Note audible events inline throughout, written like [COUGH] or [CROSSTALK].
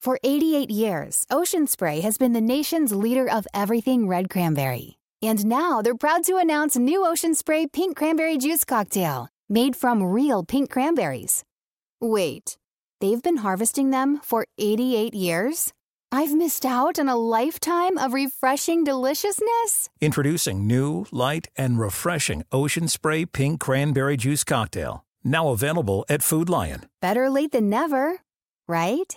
For 88 years, Ocean Spray has been the nation's leader of everything red cranberry. And now they're proud to announce new Ocean Spray Pink Cranberry Juice Cocktail, made from real pink cranberries. Wait, they've been harvesting them for 88 years? I've missed out on a lifetime of refreshing deliciousness? Introducing new, light, and refreshing Ocean Spray Pink Cranberry Juice Cocktail. Now available at Food Lion. Better late than never, right?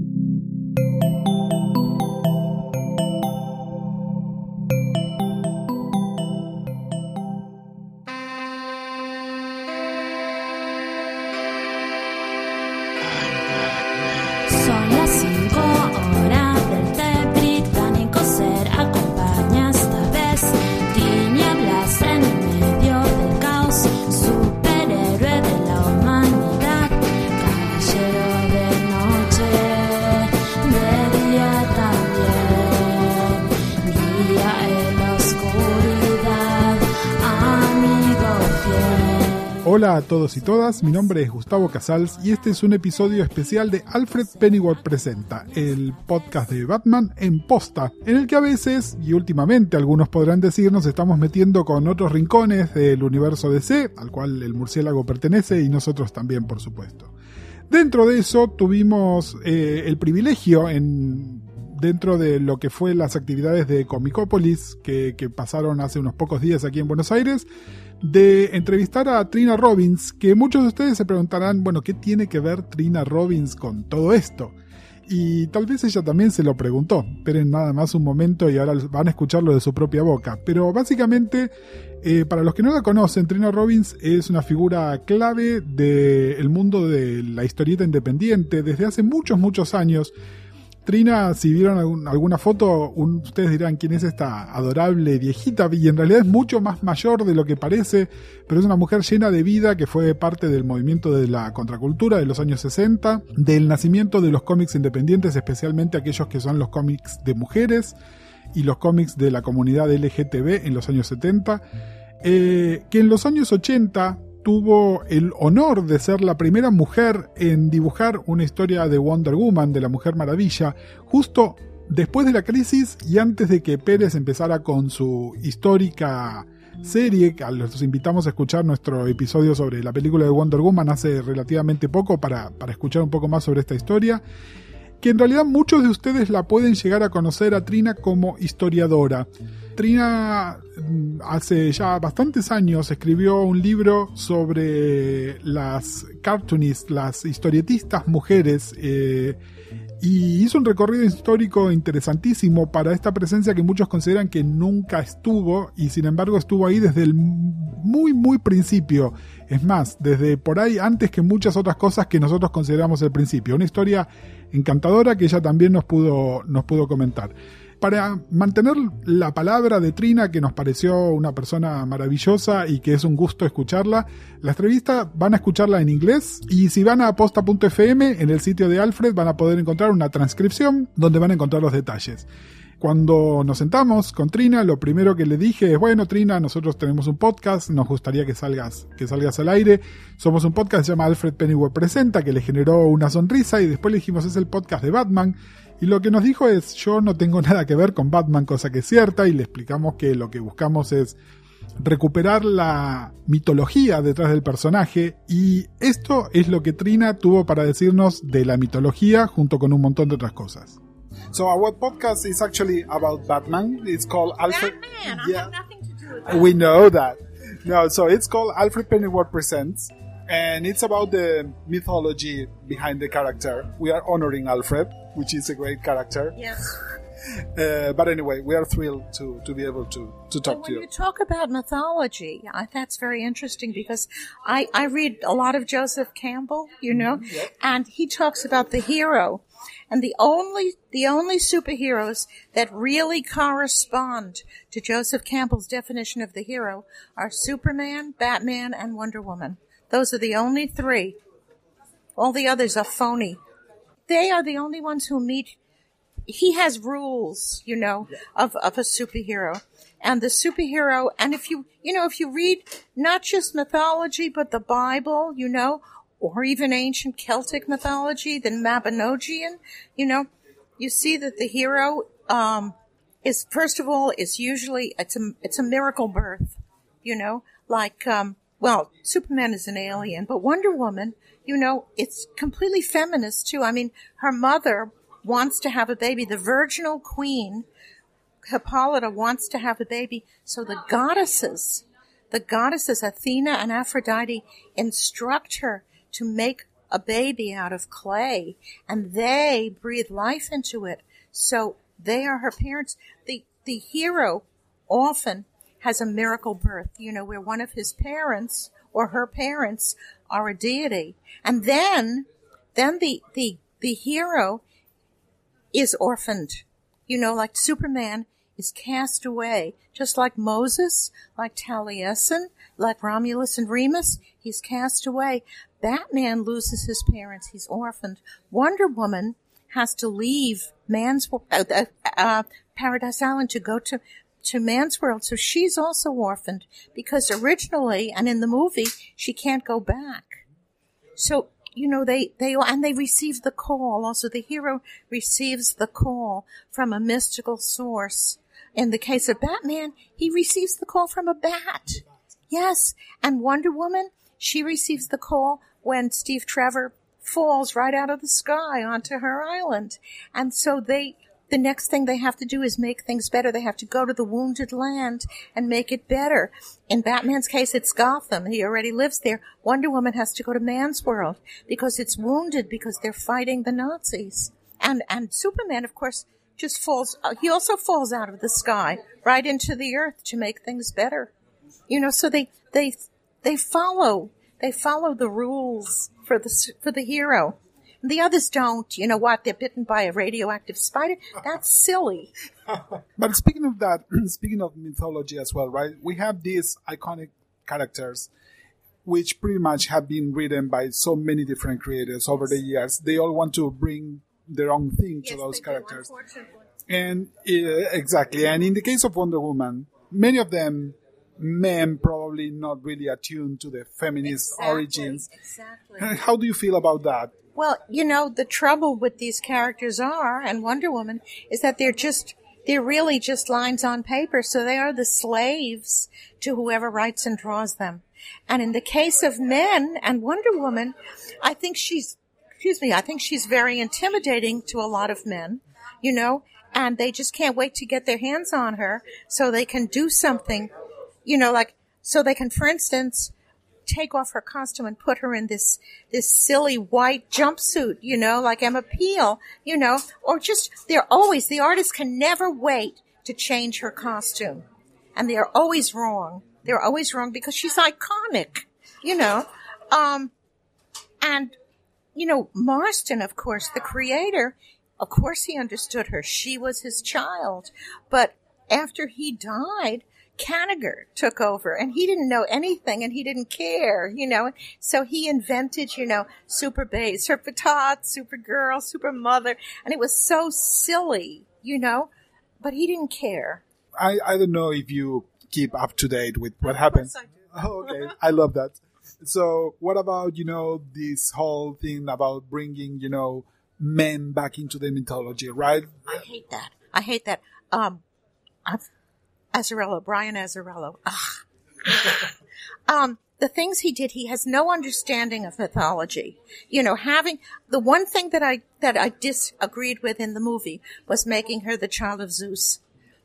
Hola a todos y todas, mi nombre es Gustavo Casals y este es un episodio especial de Alfred Pennyworth Presenta, el podcast de Batman en posta, en el que a veces, y últimamente algunos podrán decir, nos estamos metiendo con otros rincones del universo DC, al cual el murciélago pertenece y nosotros también, por supuesto. Dentro de eso tuvimos eh, el privilegio en dentro de lo que fue las actividades de Comicópolis que, que pasaron hace unos pocos días aquí en Buenos Aires, de entrevistar a Trina Robbins, que muchos de ustedes se preguntarán, bueno, ¿qué tiene que ver Trina Robbins con todo esto? Y tal vez ella también se lo preguntó. Esperen nada más un momento y ahora van a escucharlo de su propia boca. Pero básicamente, eh, para los que no la conocen, Trina Robbins es una figura clave del mundo de la historieta independiente desde hace muchos, muchos años. Trina, si vieron alguna foto, ustedes dirán quién es esta adorable viejita, y en realidad es mucho más mayor de lo que parece, pero es una mujer llena de vida que fue parte del movimiento de la contracultura de los años 60, del nacimiento de los cómics independientes, especialmente aquellos que son los cómics de mujeres y los cómics de la comunidad LGTB en los años 70, eh, que en los años 80 tuvo el honor de ser la primera mujer en dibujar una historia de Wonder Woman, de la Mujer Maravilla, justo después de la crisis y antes de que Pérez empezara con su histórica serie, a los invitamos a escuchar nuestro episodio sobre la película de Wonder Woman hace relativamente poco para, para escuchar un poco más sobre esta historia que en realidad muchos de ustedes la pueden llegar a conocer a Trina como historiadora. Trina mm, hace ya bastantes años escribió un libro sobre las cartoonists, las historietistas mujeres, eh, y hizo un recorrido histórico interesantísimo para esta presencia que muchos consideran que nunca estuvo y sin embargo estuvo ahí desde el muy muy principio. Es más, desde por ahí antes que muchas otras cosas que nosotros consideramos el principio. Una historia encantadora que ella también nos pudo, nos pudo comentar. Para mantener la palabra de Trina, que nos pareció una persona maravillosa y que es un gusto escucharla, la entrevista van a escucharla en inglés y si van a aposta.fm en el sitio de Alfred van a poder encontrar una transcripción donde van a encontrar los detalles. Cuando nos sentamos con Trina, lo primero que le dije es, bueno, Trina, nosotros tenemos un podcast, nos gustaría que salgas, que salgas al aire. Somos un podcast que se llama Alfred Pennyworth Presenta, que le generó una sonrisa y después le dijimos, es el podcast de Batman. Y lo que nos dijo es, yo no tengo [LAUGHS] nada que ver con Batman, cosa que es cierta, y le explicamos que lo que buscamos es recuperar la mitología detrás del personaje y esto es lo que Trina tuvo para decirnos de la mitología junto con un montón de otras cosas. So our podcast is actually about Batman. It's called Alfred. Batman. I Yeah. have nothing to do with that. We know that. No, so it's called Alfred Pennyworth Presents, and it's about the mythology behind the character. We are honoring Alfred, which is a great character. Yes. [LAUGHS] Uh, but anyway, we are thrilled to, to be able to, to talk to when you. you talk about mythology, I, that's very interesting because I, I read a lot of Joseph Campbell, you know, and he talks about the hero. And the only, the only superheroes that really correspond to Joseph Campbell's definition of the hero are Superman, Batman, and Wonder Woman. Those are the only three. All the others are phony. They are the only ones who meet he has rules, you know, of, of a superhero. And the superhero, and if you, you know, if you read not just mythology, but the Bible, you know, or even ancient Celtic mythology, the Mabinogion, you know, you see that the hero, um, is, first of all, is usually, it's a, it's a miracle birth, you know, like, um, well, Superman is an alien, but Wonder Woman, you know, it's completely feminist too. I mean, her mother wants to have a baby. The virginal queen, Hippolyta, wants to have a baby. So the goddesses, the goddesses Athena and Aphrodite instruct her to make a baby out of clay and they breathe life into it. So they are her parents. The, the hero often has a miracle birth, you know, where one of his parents or her parents are a deity. And then, then the, the, the hero is orphaned. You know, like Superman is cast away, just like Moses, like Taliesin, like Romulus and Remus, he's cast away. Batman loses his parents, he's orphaned. Wonder Woman has to leave man's uh, uh, uh, Paradise Island to go to to man's world, so she's also orphaned because originally and in the movie she can't go back. So you know, they, they, and they receive the call. Also, the hero receives the call from a mystical source. In the case of Batman, he receives the call from a bat. Yes. And Wonder Woman, she receives the call when Steve Trevor falls right out of the sky onto her island. And so they, the next thing they have to do is make things better. They have to go to the wounded land and make it better. In Batman's case, it's Gotham. He already lives there. Wonder Woman has to go to man's world because it's wounded because they're fighting the Nazis. And, and Superman, of course, just falls, uh, he also falls out of the sky right into the earth to make things better. You know, so they, they, they follow, they follow the rules for the, for the hero. The others don't. You know what? They're bitten by a radioactive spider. That's [LAUGHS] silly. but speaking of that, [CLEARS THROAT] speaking of mythology as well, right? We have these iconic characters which pretty much have been written by so many different creators over the years. They all want to bring their own thing yes, to those characters. And uh, exactly. And in the case of Wonder Woman, many of them men probably not really attuned to the feminist exactly, origins. Exactly. [LAUGHS] How do you feel about that? Well, you know, the trouble with these characters are, and Wonder Woman, is that they're just, they're really just lines on paper. So they are the slaves to whoever writes and draws them. And in the case of men and Wonder Woman, I think she's, excuse me, I think she's very intimidating to a lot of men, you know, and they just can't wait to get their hands on her so they can do something, you know, like, so they can, for instance, take off her costume and put her in this this silly white jumpsuit, you know, like Emma Peel, you know, or just they're always the artist can never wait to change her costume, and they're always wrong. They're always wrong because she's iconic, you know, um, and you know Marston, of course, the creator. Of course, he understood her. She was his child, but after he died, Kanigher took over and he didn't know anything and he didn't care, you know. So he invented, you know, Super Babe, Super Tot, Super Girl, Super Mother, and it was so silly, you know, but he didn't care. I, I don't know if you keep up to date with what happened. [LAUGHS] Oh, okay. I love that. So what about, you know, this whole thing about bringing, you know, men back into the mythology, right? I hate that. I hate that. Um, I've, Azzarello, Brian Azzarello. [LAUGHS] um, the things he did, he has no understanding of mythology. You know, having the one thing that I that I disagreed with in the movie was making her the child of Zeus.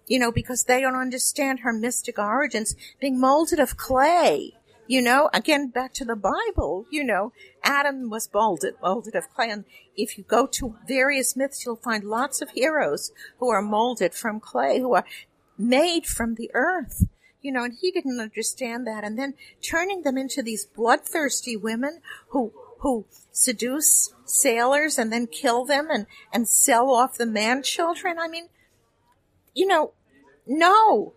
You know, because they don't understand her mystic origins, being molded of clay. You know, again, back to the Bible, you know, Adam was molded, molded of clay. And if you go to various myths, you'll find lots of heroes who are molded from clay, who are made from the earth. You know, and he didn't understand that. And then turning them into these bloodthirsty women who, who seduce sailors and then kill them and, and sell off the man children. I mean, you know, no.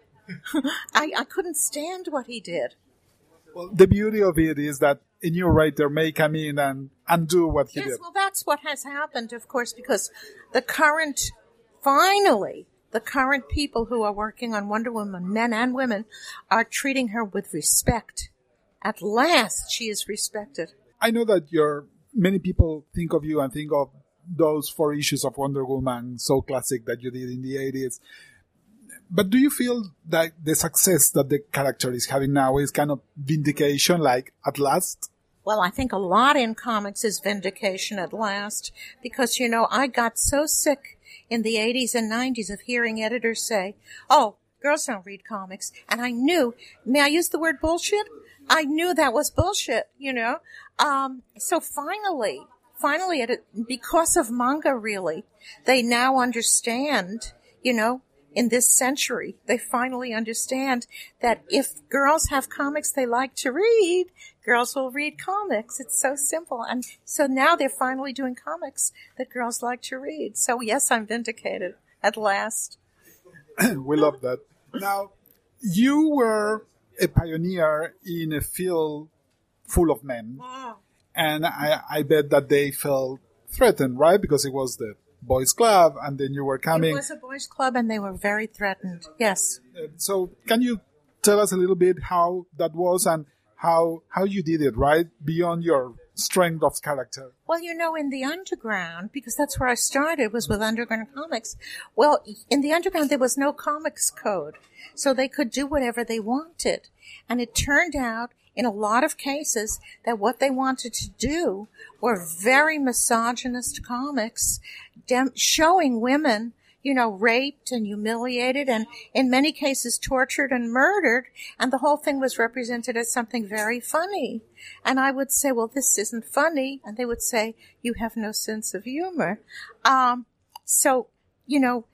[LAUGHS] I, I couldn't stand what he did. Well, the beauty of it is that a new writer may come in and undo what he yes, did. well, that's what has happened, of course, because the current finally, the current people who are working on Wonder Woman, men and women, are treating her with respect. At last, she is respected. I know that you're many people think of you and think of those four issues of Wonder Woman, so classic that you did in the 80s. But do you feel that the success that the character is having now is kind of vindication, like at last? Well, I think a lot in comics is vindication at last because, you know, I got so sick in the 80s and 90s of hearing editors say, oh, girls don't read comics. And I knew, may I use the word bullshit? I knew that was bullshit, you know? Um, so finally, finally, it, because of manga really, they now understand, you know, in this century, they finally understand that if girls have comics they like to read, girls will read comics. It's so simple. And so now they're finally doing comics that girls like to read. So yes, I'm vindicated at last. [COUGHS] we love that. Now, you were a pioneer in a field full of men. And I, I bet that they felt threatened, right? Because it was the boys club and then you were coming. It was a boys club and they were very threatened. Yes. Uh, so can you tell us a little bit how that was and how, how you did it, right? Beyond your strength of character. Well, you know, in the underground, because that's where I started, was with underground comics. Well, in the underground, there was no comics code. So they could do whatever they wanted. And it turned out in a lot of cases that what they wanted to do were very misogynist comics dem- showing women you know, raped and humiliated and in many cases tortured and murdered. And the whole thing was represented as something very funny. And I would say, well, this isn't funny. And they would say, you have no sense of humor. Um, so, you know,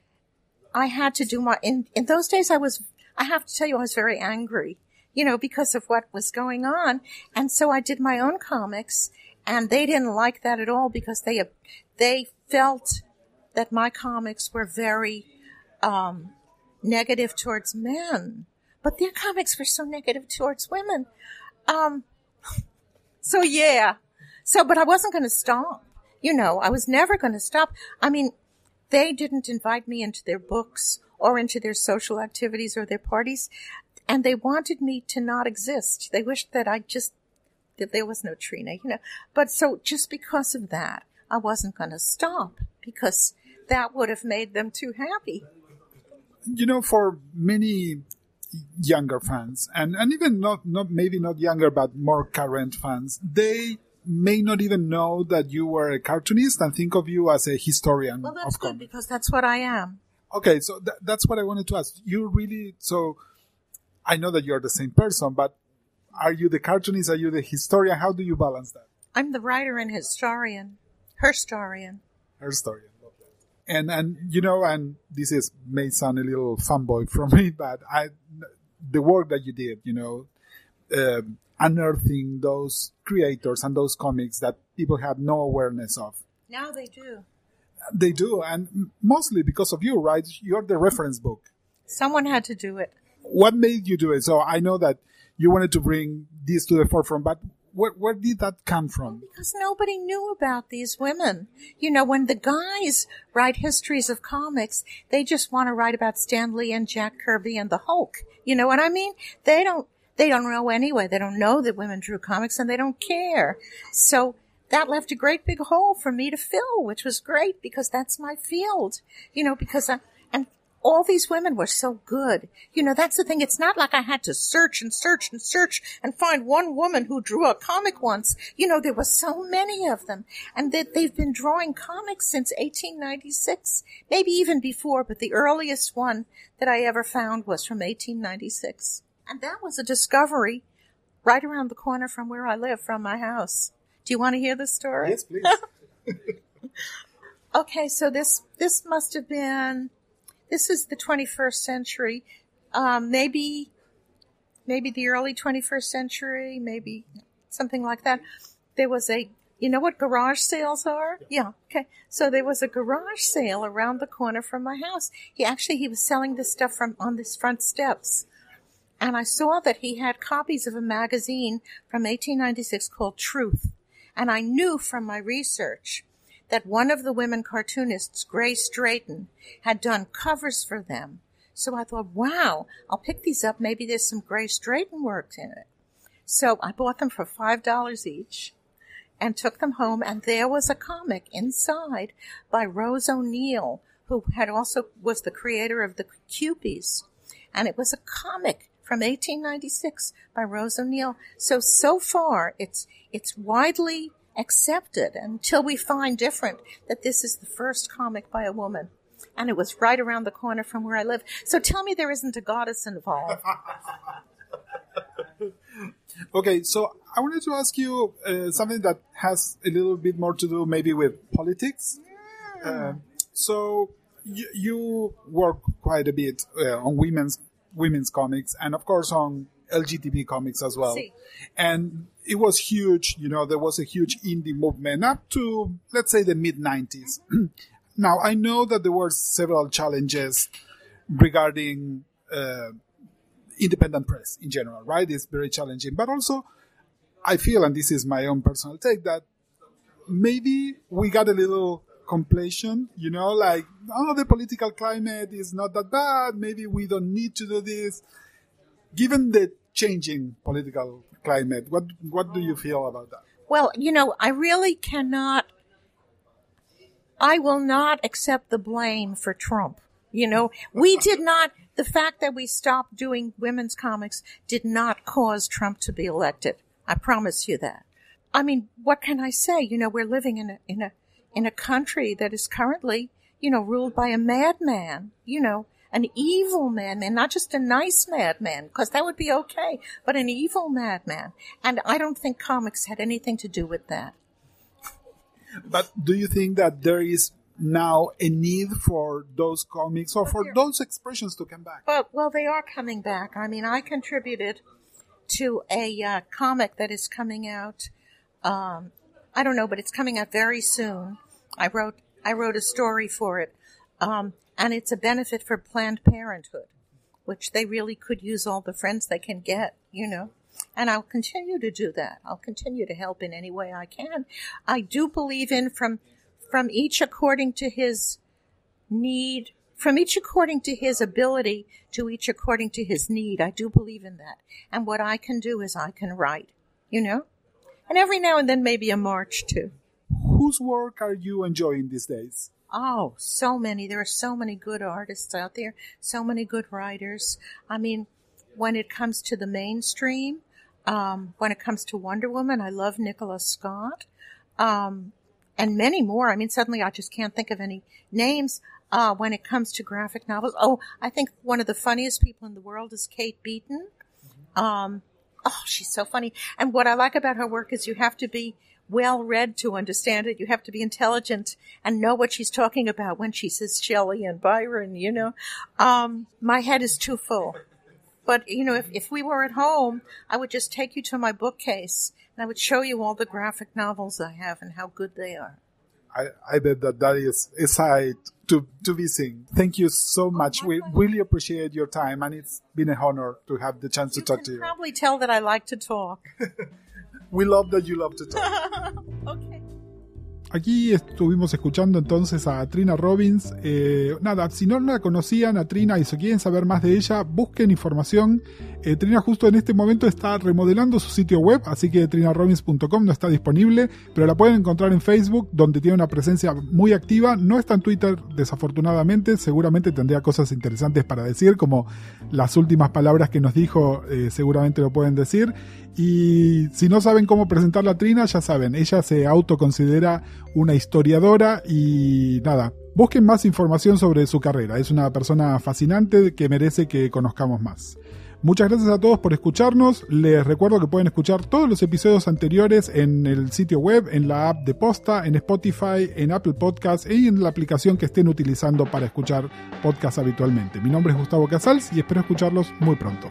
I had to do my, in, in those days I was, I have to tell you, I was very angry, you know, because of what was going on. And so I did my own comics and they didn't like that at all because they, they felt that my comics were very um, negative towards men, but their comics were so negative towards women. Um, [LAUGHS] so yeah, so but I wasn't going to stop. You know, I was never going to stop. I mean, they didn't invite me into their books or into their social activities or their parties, and they wanted me to not exist. They wished that I just that there was no Trina, you know. But so just because of that, I wasn't going to stop because that would have made them too happy. You know, for many younger fans, and, and even not, not maybe not younger, but more current fans, they may not even know that you were a cartoonist and think of you as a historian. Well, that's of good comics. because that's what I am. Okay, so th- that's what I wanted to ask. You really, so I know that you're the same person, but are you the cartoonist? Are you the historian? How do you balance that? I'm the writer and historian, Her historian. Her story. And and you know, and this is may sound a little fanboy from me, but I the work that you did, you know, um, unearthing those creators and those comics that people had no awareness of. Now they do. They do, and mostly because of you, right? You're the reference book. Someone had to do it. What made you do it? So I know that you wanted to bring this to the forefront, but where, where did that come from? Because nobody knew about these women. You know, when the guys write histories of comics, they just want to write about Stan Lee and Jack Kirby and the Hulk. You know what I mean? They don't, they don't know anyway. They don't know that women drew comics and they don't care. So that left a great big hole for me to fill, which was great because that's my field. You know, because I, all these women were so good. You know, that's the thing. It's not like I had to search and search and search and find one woman who drew a comic once. You know, there were so many of them and that they've been drawing comics since 1896, maybe even before, but the earliest one that I ever found was from 1896. And that was a discovery right around the corner from where I live, from my house. Do you want to hear the story? Yes, please. [LAUGHS] Okay, so this this must have been this is the 21st century, um, maybe maybe the early 21st century, maybe something like that. There was a you know what garage sales are? Yeah. Okay. So there was a garage sale around the corner from my house. He actually he was selling this stuff from on this front steps. And I saw that he had copies of a magazine from 1896 called Truth. And I knew from my research that one of the women cartoonists, Grace Drayton, had done covers for them. So I thought, wow, I'll pick these up. Maybe there's some Grace Drayton work in it. So I bought them for $5 each and took them home. And there was a comic inside by Rose O'Neill, who had also was the creator of the Kewpies. And it was a comic from 1896 by Rose O'Neill. So, so far, it's, it's widely accepted until we find different that this is the first comic by a woman. And it was right around the corner from where I live. So tell me there isn't a goddess involved. [LAUGHS] Okay, so I wanted to ask you uh, something that has a little bit more to do maybe with politics. Uh, so you, you work quite a bit uh, on women's women's comics and of course on LGBT comics as well. See. And it was huge, you know, there was a huge indie movement up to let's say the mid 90s. [CLEARS THROAT] now, I know that there were several challenges regarding uh, independent press in general, right? It's very challenging. But also, I feel, and this is my own personal take, that maybe we got a little complacent, you know, like, oh, the political climate is not that bad. Maybe we don't need to do this. Given the changing political climate, what, what do you feel about that? Well, you know, I really cannot, I will not accept the blame for Trump. You know, we [LAUGHS] did not, the fact that we stopped doing women's comics did not cause Trump to be elected. I promise you that. I mean, what can I say? You know, we're living in a, in a, in a country that is currently, you know, ruled by a madman, you know, an evil madman, not just a nice madman, because that would be okay, but an evil madman. And I don't think comics had anything to do with that. But do you think that there is now a need for those comics or for those expressions to come back? Well, well, they are coming back. I mean, I contributed to a uh, comic that is coming out. Um, I don't know, but it's coming out very soon. I wrote I wrote a story for it, um, and it's a benefit for Planned Parenthood, which they really could use all the friends they can get, you know. And I'll continue to do that. I'll continue to help in any way I can. I do believe in from from each according to his need, from each according to his ability, to each according to his need. I do believe in that. And what I can do is I can write, you know? And every now and then maybe a march too. Whose work are you enjoying these days? Oh, so many. There are so many good artists out there, so many good writers. I mean, when it comes to the mainstream, um, when it comes to Wonder Woman, I love Nicola Scott. Um, and many more. I mean, suddenly I just can't think of any names. Uh, when it comes to graphic novels, oh, I think one of the funniest people in the world is Kate Beaton. Um, oh, she's so funny. And what I like about her work is you have to be well read to understand it. You have to be intelligent and know what she's talking about when she says Shelley and Byron, you know. Um, my head is too full. But, you know, if, if we were at home, I would just take you to my bookcase and I would show you all the graphic novels I have and how good they are. I, I bet that that is a sight to, to be seen. Thank you so much. we really appreciate your time and it's been an honor to have the chance to talk to you. probably tell that I like to talk. [LAUGHS] We love that you love to talk. [LAUGHS] okay. Aquí estuvimos escuchando entonces a Trina Robbins. Eh, nada, si no la conocían a Trina y se quieren saber más de ella, busquen información. Eh, Trina justo en este momento está remodelando su sitio web, así que trinarobbins.com no está disponible, pero la pueden encontrar en Facebook, donde tiene una presencia muy activa. No está en Twitter, desafortunadamente. Seguramente tendría cosas interesantes para decir, como las últimas palabras que nos dijo, eh, seguramente lo pueden decir. Y si no saben cómo presentar a Trina, ya saben, ella se autoconsidera una historiadora y nada, busquen más información sobre su carrera. Es una persona fascinante que merece que conozcamos más. Muchas gracias a todos por escucharnos. Les recuerdo que pueden escuchar todos los episodios anteriores en el sitio web, en la app de Posta, en Spotify, en Apple Podcasts y en la aplicación que estén utilizando para escuchar podcasts habitualmente. Mi nombre es Gustavo Casals y espero escucharlos muy pronto.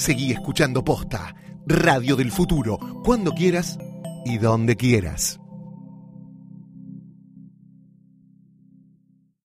Seguí escuchando Posta, Radio del Futuro, cuando quieras y donde quieras.